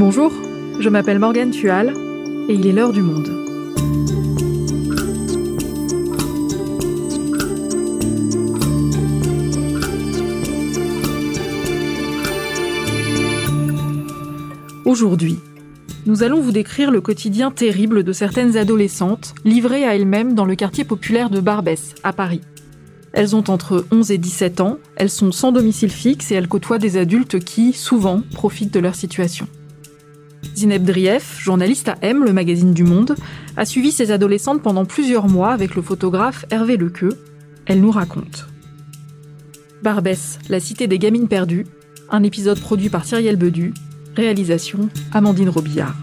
Bonjour, je m'appelle Morgane Tual et il est l'heure du monde. Aujourd'hui, nous allons vous décrire le quotidien terrible de certaines adolescentes livrées à elles-mêmes dans le quartier populaire de Barbès, à Paris. Elles ont entre 11 et 17 ans, elles sont sans domicile fixe et elles côtoient des adultes qui, souvent, profitent de leur situation. Zineb Drief, journaliste à M, le magazine du Monde, a suivi ces adolescentes pendant plusieurs mois avec le photographe Hervé Lequeux. Elle nous raconte. Barbès, la cité des gamines perdues, un épisode produit par Cyrielle Bedu, réalisation Amandine Robillard.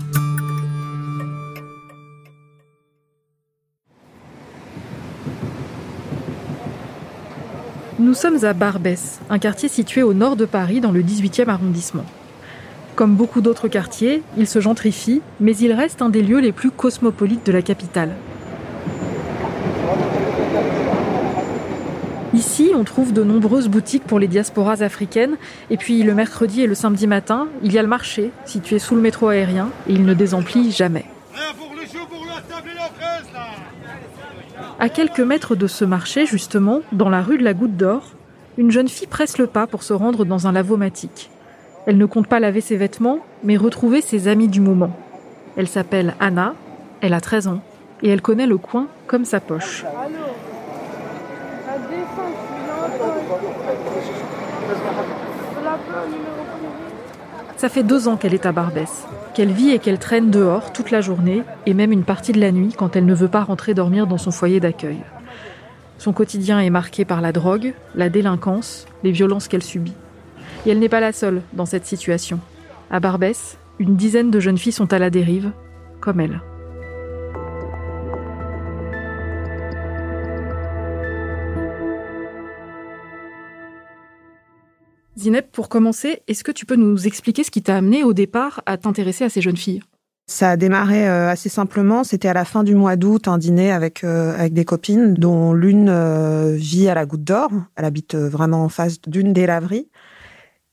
Nous sommes à Barbès, un quartier situé au nord de Paris dans le 18e arrondissement. Comme beaucoup d'autres quartiers, il se gentrifie, mais il reste un des lieux les plus cosmopolites de la capitale. Ici, on trouve de nombreuses boutiques pour les diasporas africaines, et puis le mercredi et le samedi matin, il y a le marché, situé sous le métro aérien, et il ne désemplit jamais. À quelques mètres de ce marché, justement, dans la rue de la Goutte d'Or, une jeune fille presse le pas pour se rendre dans un lavomatique. Elle ne compte pas laver ses vêtements, mais retrouver ses amis du moment. Elle s'appelle Anna, elle a 13 ans, et elle connaît le coin comme sa poche. Ça fait deux ans qu'elle est à Barbès, qu'elle vit et qu'elle traîne dehors toute la journée et même une partie de la nuit quand elle ne veut pas rentrer dormir dans son foyer d'accueil. Son quotidien est marqué par la drogue, la délinquance, les violences qu'elle subit. Et elle n'est pas la seule dans cette situation. À Barbès, une dizaine de jeunes filles sont à la dérive, comme elle. Zineb, pour commencer, est-ce que tu peux nous expliquer ce qui t'a amené au départ à t'intéresser à ces jeunes filles? Ça a démarré euh, assez simplement. C'était à la fin du mois d'août, un dîner avec euh, des copines, dont l'une euh, vit à la Goutte d'Or. Elle habite vraiment en face d'une des laveries.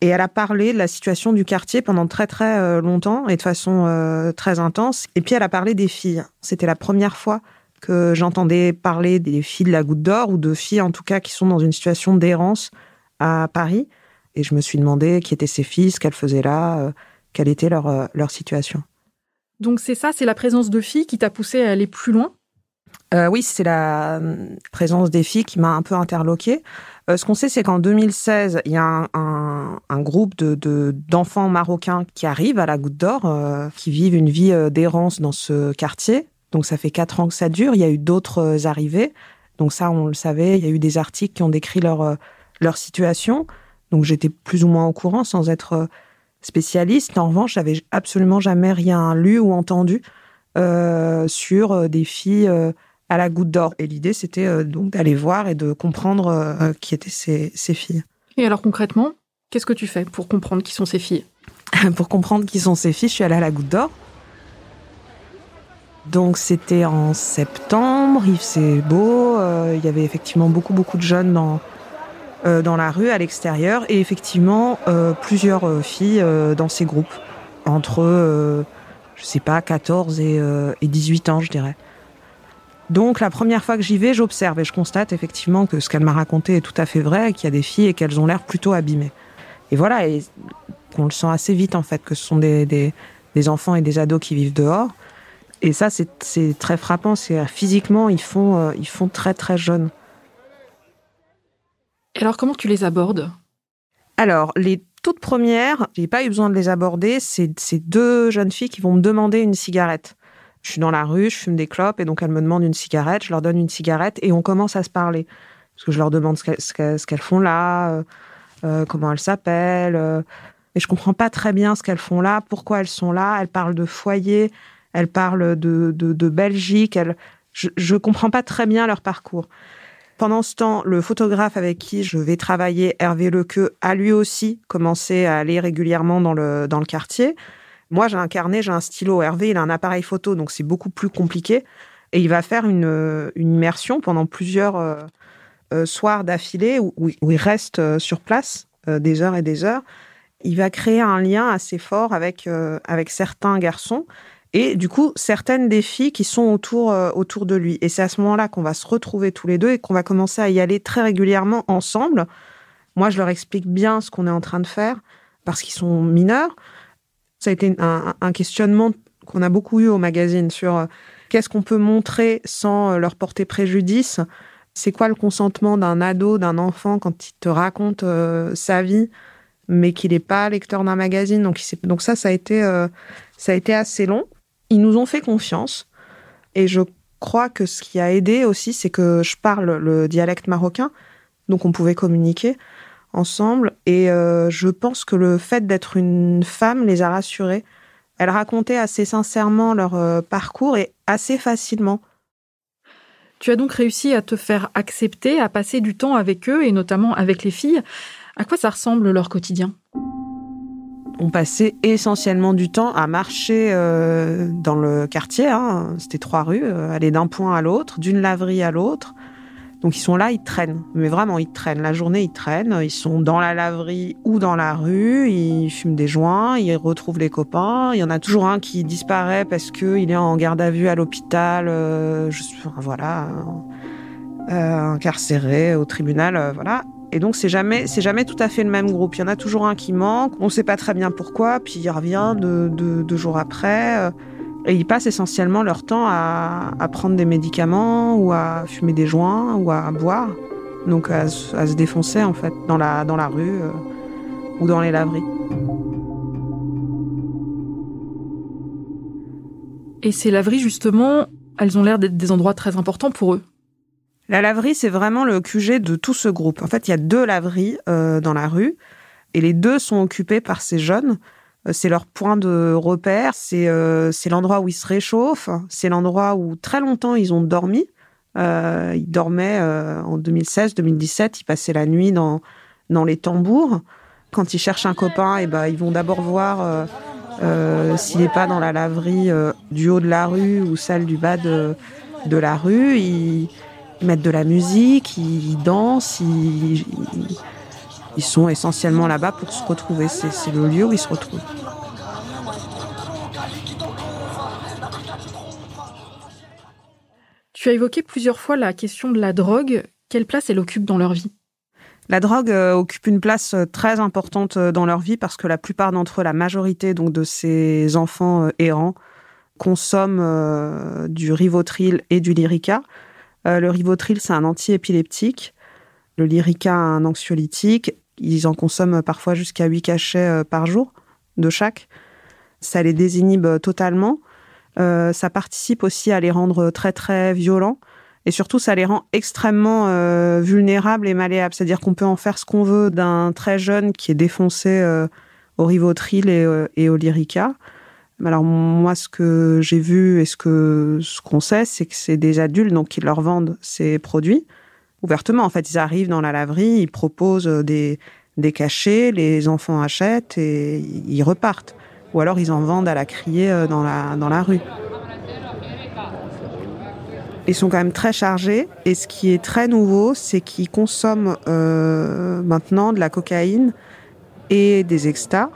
Et elle a parlé de la situation du quartier pendant très très longtemps et de façon très intense. Et puis elle a parlé des filles. C'était la première fois que j'entendais parler des filles de la Goutte d'Or ou de filles en tout cas qui sont dans une situation d'errance à Paris. Et je me suis demandé qui étaient ces filles, ce qu'elles faisaient là, euh, quelle était leur, euh, leur situation. Donc c'est ça, c'est la présence de filles qui t'a poussé à aller plus loin euh, Oui, c'est la présence des filles qui m'a un peu interloqué. ce qu'on sait, c'est qu'en 2016, il y a un, groupe de, d'enfants marocains qui arrivent à la Goutte d'Or, qui vivent une vie d'errance dans ce quartier. Donc ça fait quatre ans que ça dure. Il y a eu d'autres arrivées. Donc ça, on le savait. Il y a eu des articles qui ont décrit leur, leur situation. Donc j'étais plus ou moins au courant sans être euh, spécialiste. En revanche, j'avais absolument jamais rien lu ou entendu euh, sur euh, des filles à la goutte d'or. Et l'idée, c'était donc d'aller voir et de comprendre qui étaient ces, ces, filles. Et alors concrètement, qu'est-ce que tu fais pour comprendre qui sont ces filles? Pour comprendre qui sont ces filles, je suis allée à la goutte d'or. Donc c'était en septembre, il faisait beau, il y avait effectivement beaucoup beaucoup de jeunes dans, euh, dans la rue, à l'extérieur, et effectivement euh, plusieurs euh, filles dans ces groupes, entre, je sais pas, 14 et, et 18 ans, je dirais. Donc la première fois que j'y vais, j'observe et je constate effectivement que ce qu'elle m'a raconté est tout à fait vrai, qu'il y a des filles et qu'elles ont l'air plutôt abîmées. Et voilà, et qu'on le sent assez vite en fait, que ce sont des, des, des enfants et des ados qui vivent dehors. Et ça, c'est très frappant. C'est physiquement, ils font, ils font très très jeunes. Et alors, comment tu les abordes? Alors, les toutes premières, j'ai pas eu besoin de les aborder. C'est ces deux jeunes filles qui vont me demander une cigarette. Je suis dans la rue, je fume des clopes et donc elles me demandent une cigarette. Je leur donne une cigarette et on commence à se parler parce que je leur demande ce qu'elles font là, euh, euh, comment elles s'appellent. Euh, et je comprends pas très bien ce qu'elles font là, pourquoi elles sont là. Elles parlent de foyer, elles parlent de, de, Belgique. Elles, je, je comprends pas très bien leur parcours. Pendant ce temps, le photographe avec qui je vais travailler, Hervé Lequeux, a lui aussi commencé à aller régulièrement dans le, dans le quartier. Moi, j'ai un carnet, j'ai un stylo. Hervé, il a un appareil photo, donc c'est beaucoup plus compliqué. Et il va faire une, une immersion pendant plusieurs euh, euh, soirs d'affilée où, il reste euh, sur place des heures et des heures. il va créer un lien assez fort avec, euh, avec certains garçons et du coup certaines des filles qui sont autour, euh, autour de lui. Et c'est à ce moment-là qu'on va se retrouver tous les deux et qu'on va commencer à y aller très régulièrement ensemble. Moi, je leur explique bien ce qu'on est en train de faire parce qu'ils sont mineurs. Ça a été un, questionnement qu'on a beaucoup eu au magazine sur euh, qu'est-ce qu'on peut montrer sans leur porter préjudice. C'est quoi le consentement d'un ado, d'un enfant quand il te raconte sa vie mais qu'il n'est pas lecteur d'un magazine? Donc, ça, ça a, été, euh, ça a été assez long. Ils nous ont fait confiance. Et je crois que ce qui a aidé aussi, c'est que je parle le dialecte marocain. Donc on pouvait communiquer ensemble. Et euh, je pense que le fait d'être une femme les a rassurés. Elles racontaient assez sincèrement leur euh, parcours et assez facilement. Tu as donc réussi à te faire accepter, à passer du temps avec eux et notamment avec les filles. À quoi ça ressemble leur quotidien? On passait essentiellement du temps à marcher euh, dans le quartier. Hein. C'était trois rues, euh, aller d'un point à l'autre, d'une laverie à l'autre. Donc ils sont là, ils traînent. Mais vraiment, ils traînent. La journée, ils traînent. Ils sont dans la laverie ou dans la rue. Ils fument des joints. Ils retrouvent les copains. Il y en a toujours un qui disparaît parce qu'il est en garde à vue à l'hôpital. Euh, voilà, incarcéré au tribunal. voilà. Et donc c'est jamais c'est jamais tout à fait le même groupe. Il y en a toujours un qui manque. On ne sait pas très bien pourquoi, puis il revient deux, jours après. Et ils passent essentiellement leur temps à, prendre des médicaments ou à fumer des joints ou à boire. Donc à, se défoncer en fait dans la dans la rue euh, ou dans les laveries. Et ces laveries justement, elles ont l'air d'être des endroits très importants pour eux. La laverie, c'est vraiment le QG de tout ce groupe. En fait, il y a deux laveries euh, dans la rue et les deux sont occupés par ces jeunes. Euh, c'est leur point de repère, c'est euh, l'endroit où ils se réchauffent, c'est l'endroit où très longtemps ils ont dormi. Euh, ils dormaient en 2016, 2017, ils passaient la nuit dans, dans les tambours. Quand ils cherchent un copain, et eh ben, ils vont d'abord voir s'il n'est pas dans la laverie du haut de la rue ou celle du bas de, de la rue. Ils, ils mettent de la musique, ils dansent, ils, sont essentiellement là-bas pour se retrouver. C'est le lieu où ils se retrouvent. Tu as évoqué plusieurs fois la question de la drogue. Quelle place elle occupe dans leur vie? La drogue euh, occupe une place euh, très importante euh, dans leur vie parce que la plupart d'entre eux, la majorité donc de ces enfants errants, consomment du Rivotril et du Lyrica. Le Rivotril, c'est un antiépileptique. Le Lyrica, un anxiolytique. Ils en consomment parfois jusqu'à 8 cachets euh, par jour de chaque. Ça les désinhibe totalement. Euh, ça participe aussi à les rendre très très violents. Et surtout, ça les rend extrêmement vulnérables et malléables. C'est-à-dire qu'on peut en faire ce qu'on veut d'un très jeune qui est défoncé au Rivotril et, et au Lyrica. Alors moi, ce que j'ai vu et ce que ce qu'on sait, c'est que c'est des adultes donc qui leur vendent ces produits ouvertement. En fait, ils arrivent dans la laverie, ils proposent des des cachets, les enfants achètent et ils repartent. Ou alors ils en vendent à la criée euh, dans la dans la rue. Ils sont quand même très chargés et ce qui est très nouveau, c'est qu'ils consomment euh, maintenant de la cocaïne et des extas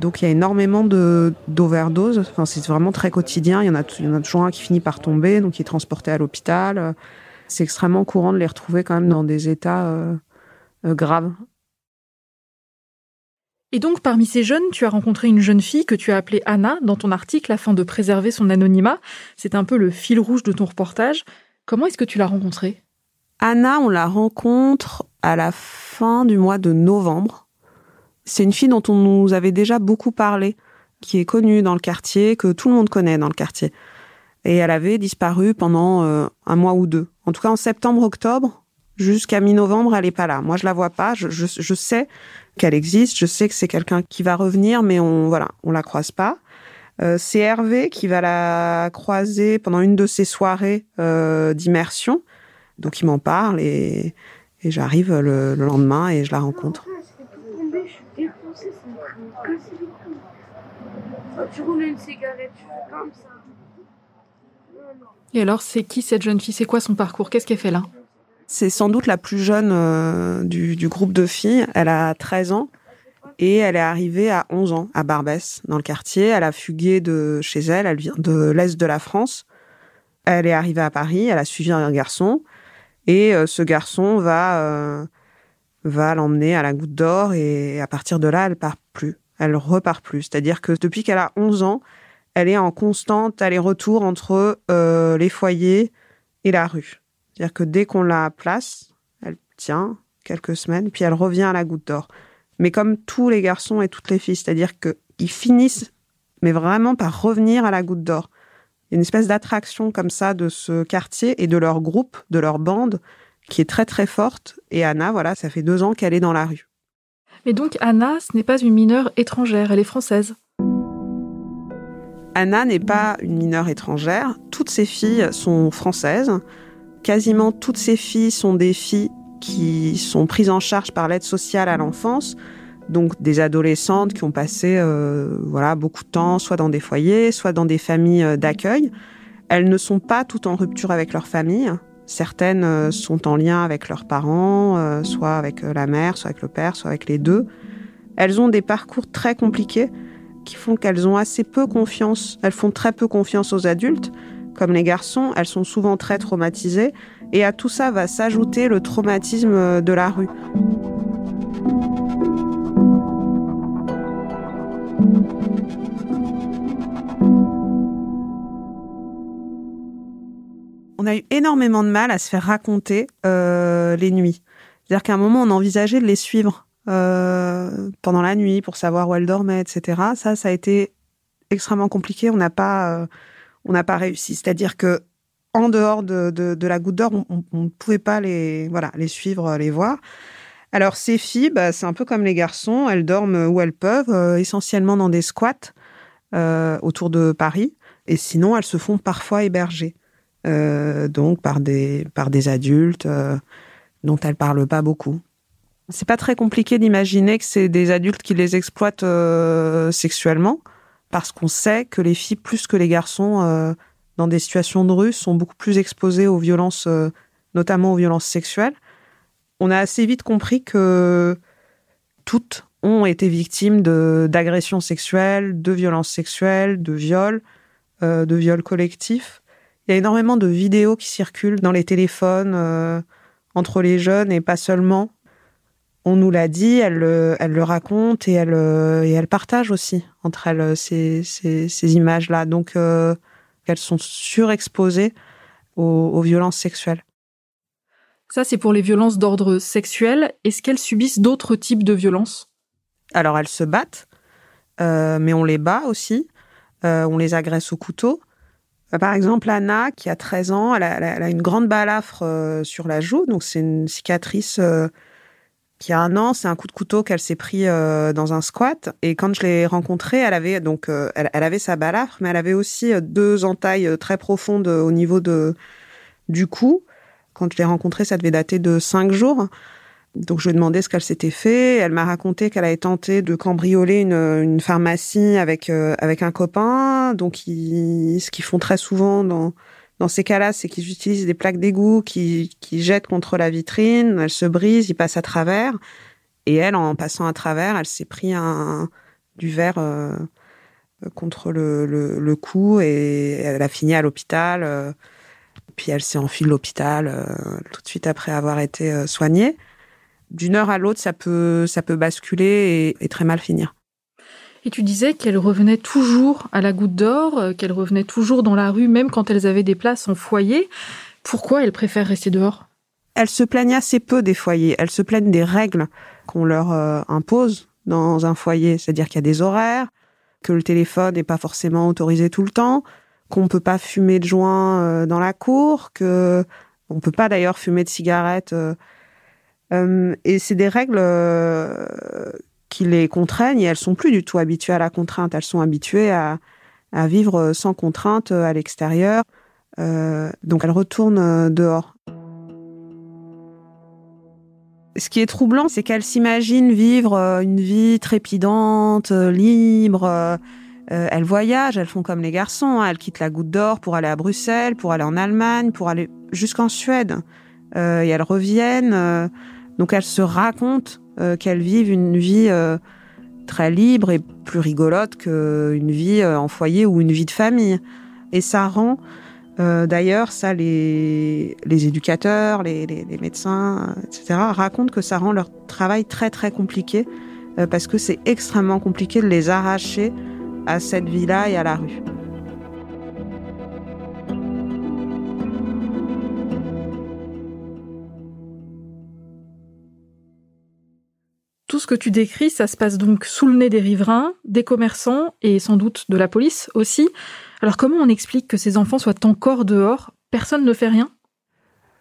donc il y a énormément d'overdoses. Enfin, c'est vraiment très quotidien. Il y en a, il y en a toujours un qui finit par tomber, donc il est transporté à l'hôpital. C'est extrêmement courant de les retrouver quand même dans des états euh, euh, graves. Et donc, parmi ces jeunes, tu as rencontré une jeune fille que tu as appelée Anna dans ton article afin de préserver son anonymat. C'est un peu le fil rouge de ton reportage. Comment est-ce que tu l'as rencontrée? Anna, on la rencontre à la fin du mois de novembre. C'est une fille dont on nous avait déjà beaucoup parlé, qui est connue dans le quartier, que tout le monde connaît dans le quartier. Et elle avait disparu pendant euh, un mois ou deux. En tout cas, en septembre-octobre, jusqu'à mi-novembre, elle n'est pas là. Moi, je la vois pas. Je, sais qu'elle existe. Je sais que c'est quelqu'un qui va revenir, mais on voilà, on la croise pas. Euh, c'est Hervé qui va la croiser pendant une de ses soirées euh, d'immersion. Donc il m'en parle et, et j'arrive le, le, lendemain et je la rencontre. tu roules une cigarette, tu fais comme ça. Et alors, c'est qui cette jeune fille? C'est quoi son parcours? Qu'est-ce qu'elle fait là? C'est sans doute la plus jeune euh, du, groupe de filles. Elle a 13 ans. Et elle est arrivée à 11 ans à Barbès, dans le quartier. Elle a fugué de chez elle. Elle vient de l'Est de la France. Elle est arrivée à Paris. Elle a suivi un garçon. Et euh, ce garçon va, euh, va l'emmener à la goutte d'or. Et à partir de là, elle part plus. Elle repart plus. C'est-à-dire que depuis qu'elle a 11 ans, elle est en constante aller-retour entre euh, les foyers et la rue. C'est-à-dire que dès qu'on la place, elle tient quelques semaines, puis elle revient à la goutte d'or mais comme tous les garçons et toutes les filles, c'est-à-dire qu'ils finissent, mais vraiment par revenir à la goutte d'or. Une espèce d'attraction comme ça de ce quartier et de leur groupe, de leur bande, qui est très très forte. Et Anna, voilà, ça fait deux ans qu'elle est dans la rue. Mais donc Anna, ce n'est pas une mineure étrangère, elle est française. Anna n'est pas une mineure étrangère. Toutes ses filles sont françaises. Quasiment toutes ses filles sont des filles qui sont prises en charge par l'aide sociale à l'enfance, donc des adolescentes qui ont passé euh, voilà beaucoup de temps soit dans des foyers, soit dans des familles euh, d'accueil. Elles ne sont pas toutes en rupture avec leur famille. Certaines euh, sont en lien avec leurs parents, soit avec la mère, soit avec le père, soit avec les deux. Elles ont des parcours très compliqués qui font qu'elles ont assez peu confiance. Elles font très peu confiance aux adultes. Comme les garçons, elles sont souvent très traumatisées et à tout ça va s'ajouter le traumatisme de la rue. On a eu énormément de mal à se faire raconter euh, les nuits. C'est-à-dire qu'à un moment, on envisageait de les suivre euh, pendant la nuit pour savoir où elles dormaient, etc. Ça, ça a été extrêmement compliqué. On n'a pas, euh, on n'a pas réussi. C'est-à-dire que en dehors de, la goutte d'or, on ne pouvait pas les, voilà, les suivre, les voir. Alors ces filles, bah, c'est un peu comme les garçons, elles dorment où elles peuvent, euh, essentiellement dans des squats euh, autour de Paris, et sinon elles se font parfois héberger, euh, donc par des, par des adultes dont elles parlent pas beaucoup. C'est pas très compliqué d'imaginer que c'est des adultes qui les exploitent sexuellement, parce qu'on sait que les filles, plus que les garçons, dans des situations de rue sont beaucoup plus exposés aux violences, euh, notamment aux violences sexuelles. On a assez vite compris que toutes ont été victimes d'agressions sexuelles, de violences sexuelles, de viols, euh, de viols collectifs. Il y a énormément de vidéos qui circulent dans les téléphones euh, entre les jeunes et pas seulement. On nous l'a dit, elle, elle le raconte et elle, et elle partage aussi entre elles ces, ces, ces images-là. Donc, qu'elles sont surexposées aux, violences sexuelles. Ça, c'est pour les violences d'ordre sexuel. Est-ce qu'elles subissent d'autres types de violences? Alors, elles se battent, euh, mais on les bat aussi. Euh, on les agresse au couteau. Euh, par exemple, Anna, qui a 13 ans, elle a, une grande balafre sur la joue, donc c'est une cicatrice qui a un an, c'est un coup de couteau qu'elle s'est pris euh, dans un squat. Et quand je l'ai rencontrée, elle avait donc euh, elle, avait sa balafre, mais elle avait aussi euh, deux entailles très profondes au niveau de du cou. Quand je l'ai rencontrée, ça devait dater de cinq jours. Donc je lui ai demandé ce qu'elle s'était fait. Elle m'a raconté qu'elle avait tenté de cambrioler une, une pharmacie avec avec un copain. Donc ils, ce qu'ils font très souvent dans dans ces cas-là, c'est qu'ils utilisent des plaques d'égout qui, qui jettent contre la vitrine, elles se brisent, ils passent à travers. Et elle, en passant à travers, elle s'est pris un, du verre euh, contre le, le, cou et elle a fini à l'hôpital. Euh, puis elle s'est enfuie de l'hôpital euh, tout de suite après avoir été soignée. D'une heure à l'autre, ça peut, ça peut basculer et très mal finir. Et tu disais qu'elles revenaient toujours à la goutte d'or, euh, qu'elles revenaient toujours dans la rue, même quand elles avaient des places en foyer. Pourquoi elles préfèrent rester dehors? Elles se plaignent assez peu des foyers. Elles se plaignent des règles qu'on leur euh, impose dans un foyer. C'est-à-dire qu'il y a des horaires, que le téléphone n'est pas forcément autorisé tout le temps, qu'on ne peut pas fumer de joint euh, dans la cour, que on peut pas d'ailleurs fumer de cigarettes. et c'est des règles qui les contraignent et elles sont plus du tout habituées à la contrainte. Elles sont habituées à, vivre sans contrainte à l'extérieur. Euh, donc elles retournent euh, dehors. Ce qui est troublant, c'est qu'elles s'imaginent vivre euh, une vie trépidante, libre. elles voyagent, elles font comme les garçons. Hein. Elles quittent la Goutte d'Or pour aller à Bruxelles, pour aller en Allemagne, pour aller jusqu'en Suède. et elles reviennent. donc elles se racontent euh, qu'elles vivent une vie euh, très libre et plus rigolote qu'une vie en foyer ou une vie de famille. Et ça rend, d'ailleurs, ça les, les éducateurs, les, les, les, médecins, etc., racontent que ça rend leur travail très très compliqué parce que c'est extrêmement compliqué de les arracher à cette vie-là et à la rue. Ce que tu décris, ça se passe donc sous le nez des riverains, des commerçants et sans doute de la police aussi. Alors comment on explique que ces enfants soient encore dehors? Personne ne fait rien?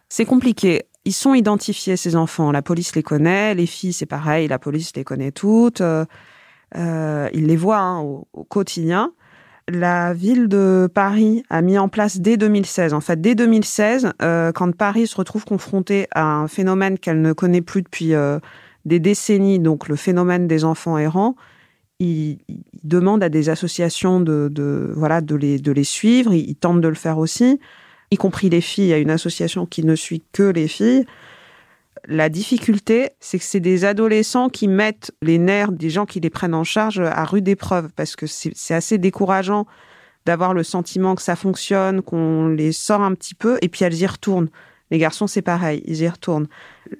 C'est compliqué. Ils sont identifiés, ces enfants. La police les connaît, les filles, c'est pareil, la police les connaît toutes. Euh, euh, il les voit hein, au, quotidien. La ville de Paris a mis en place dès 2016, en fait dès 2016, euh, quand Paris se retrouve confronté à un phénomène qu'elle ne connaît plus depuis des décennies, donc le phénomène des enfants errants, il, il demande à des associations de, voilà de les de les suivre. Il, il tente de le faire aussi, y compris les filles. Il y a une association qui ne suit que les filles. La difficulté, c'est que c'est des adolescents qui mettent les nerfs des gens qui les prennent en charge à rude épreuve, parce que c'est assez décourageant d'avoir le sentiment que ça fonctionne, qu'on les sort un petit peu, et puis elles y retournent. Les garçons, c'est pareil, ils y retournent.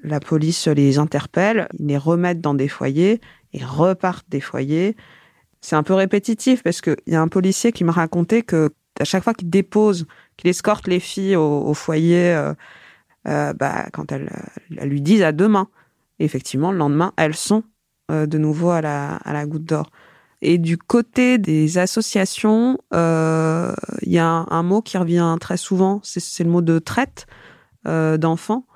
La police les interpelle, ils les remettent dans des foyers, ils repartent des foyers. C'est un peu répétitif parce qu'il y a un policier qui me racontait que à chaque fois qu'il dépose, qu'il escorte les filles au, foyer, euh, euh, bah, quand elles, elles, lui disent à demain. effectivement, le lendemain, elles sont euh, de nouveau à la, à la goutte d'or. Et du côté des associations, euh, il y a un, mot qui revient très souvent, c'est le mot de traite euh, d'enfants.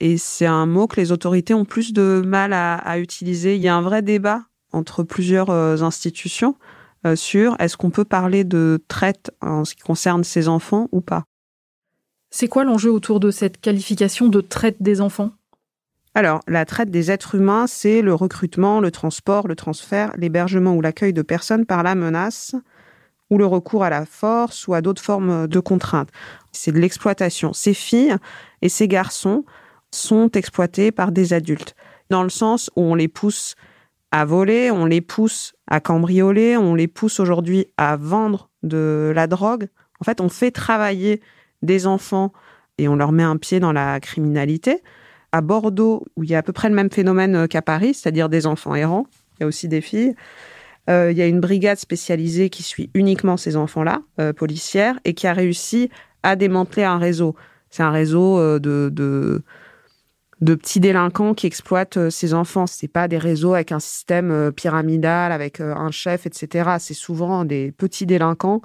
Et c'est un mot que les autorités ont plus de mal à, à, utiliser. Il y a un vrai débat entre plusieurs euh, institutions euh, sur est-ce qu'on peut parler de traite en ce qui concerne ces enfants ou pas. C'est quoi l'enjeu autour de cette qualification de traite des enfants? Alors, la traite des êtres humains, c'est le recrutement, le transport, le transfert, l'hébergement ou l'accueil de personnes par la menace ou le recours à la force ou à d'autres formes de contraintes. C'est de l'exploitation. Ces filles et ces garçons sont exploités par des adultes, dans le sens où on les pousse à voler, on les pousse à cambrioler, on les pousse aujourd'hui à vendre de la drogue. En fait, on fait travailler des enfants et on leur met un pied dans la criminalité. À Bordeaux, où il y a à peu près le même phénomène euh, qu'à Paris, c'est-à-dire des enfants errants, il y a aussi des filles, euh, il y a une brigade spécialisée qui suit uniquement ces enfants-là, euh, policière, et qui a réussi à démanteler un réseau. C'est un réseau de, de, petits délinquants qui exploitent euh, ces enfants. C'est pas des réseaux avec un système pyramidal, avec un chef, etc. C'est souvent des petits délinquants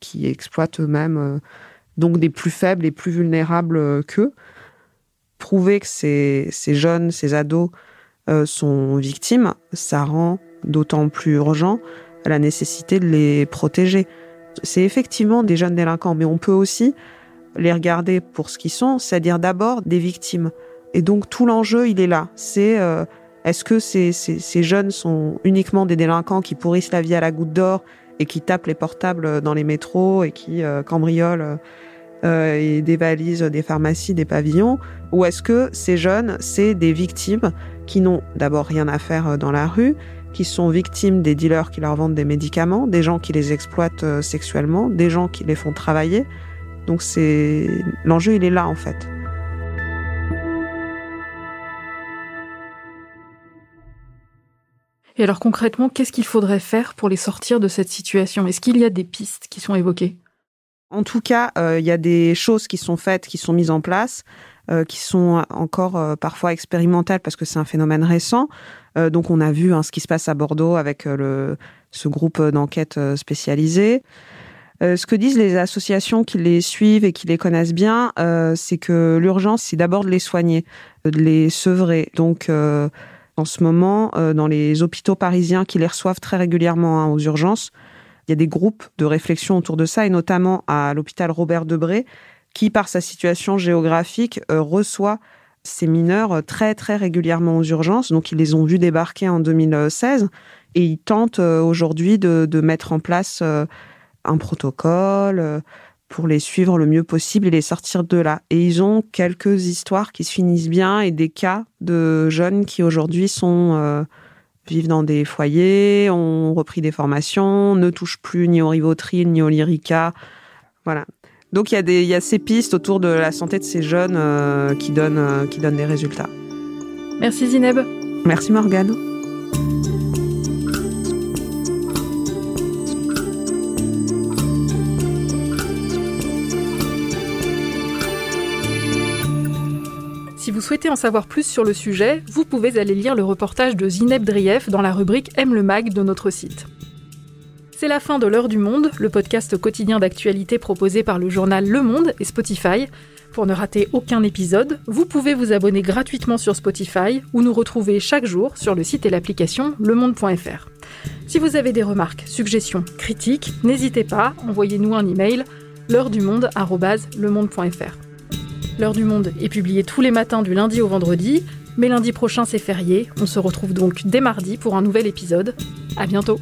qui exploitent eux-mêmes donc des plus faibles et plus vulnérables euh, qu'eux. Prouver que ces, jeunes, ces ados euh, sont victimes, ça rend d'autant plus urgent la nécessité de les protéger. C'est effectivement des jeunes délinquants, mais on peut aussi les regarder pour ce qu'ils sont, c'est-à-dire d'abord des victimes. Et donc tout l'enjeu, il est là. C'est euh, est-ce que ces, jeunes sont uniquement des délinquants qui pourrissent la vie à la goutte d'or et qui tapent les portables dans les métros et qui euh, cambriolent euh, et dévalisent des pharmacies, des pavillons? Ou est-ce que ces jeunes, c'est des victimes qui n'ont d'abord rien à faire dans la rue, qui sont victimes des dealers qui leur vendent des médicaments, des gens qui les exploitent sexuellement, des gens qui les font travailler? Donc c'est l'enjeu, il est là en fait. Et alors concrètement, qu'est-ce qu'il faudrait faire pour les sortir de cette situation? Est-ce qu'il y a des pistes qui sont évoquées? En tout cas, euh, il y a des choses qui sont faites, qui sont mises en place, euh, qui sont encore euh, parfois expérimentales parce que c'est un phénomène récent. Donc, on a vu hein, ce qui se passe à Bordeaux avec ce groupe d'enquête spécialisé. ce que disent les associations qui les suivent et qui les connaissent bien, c'est que l'urgence, c'est d'abord de les soigner, de les sevrer. Donc, en ce moment, dans les hôpitaux parisiens qui les reçoivent très régulièrement hein, aux urgences, il y a des groupes de réflexion autour de ça, et notamment à l'hôpital Robert Debré, qui, par sa situation géographique, euh, reçoit ces mineurs très, très régulièrement aux urgences. Donc, ils les ont vus débarquer en 2016, et ils tentent euh, aujourd'hui de, mettre en place euh, un protocole euh, pour les suivre le mieux possible et les sortir de là. Et ils ont quelques histoires qui se finissent bien et des cas de jeunes qui aujourd'hui sont vivent dans des foyers, ont repris des formations, ne touchent plus ni au Rivotril ni au Lyrica. Voilà. Donc il y, a des, il y a ces pistes autour de la santé de ces jeunes euh, qui, donnent, euh, qui donnent des résultats. Merci Zineb. Merci Morgane. Vous souhaitez en savoir plus sur le sujet, vous pouvez aller lire le reportage de Zineb Drief dans la rubrique Aime le mag de notre site. C'est la fin de L'heure du monde, le podcast quotidien d'actualité proposé par le journal Le Monde et Spotify. Pour ne rater aucun épisode, vous pouvez vous abonner gratuitement sur Spotify ou nous retrouver chaque jour sur le site et l'application lemonde.fr. Si vous avez des remarques, suggestions, critiques, n'hésitez pas, envoyez-nous un email l'heure du monde@lemonde.fr. L'heure du monde est publiée tous les matins du lundi au vendredi, mais lundi prochain c'est férié. On se retrouve donc dès mardi pour un nouvel épisode. À bientôt.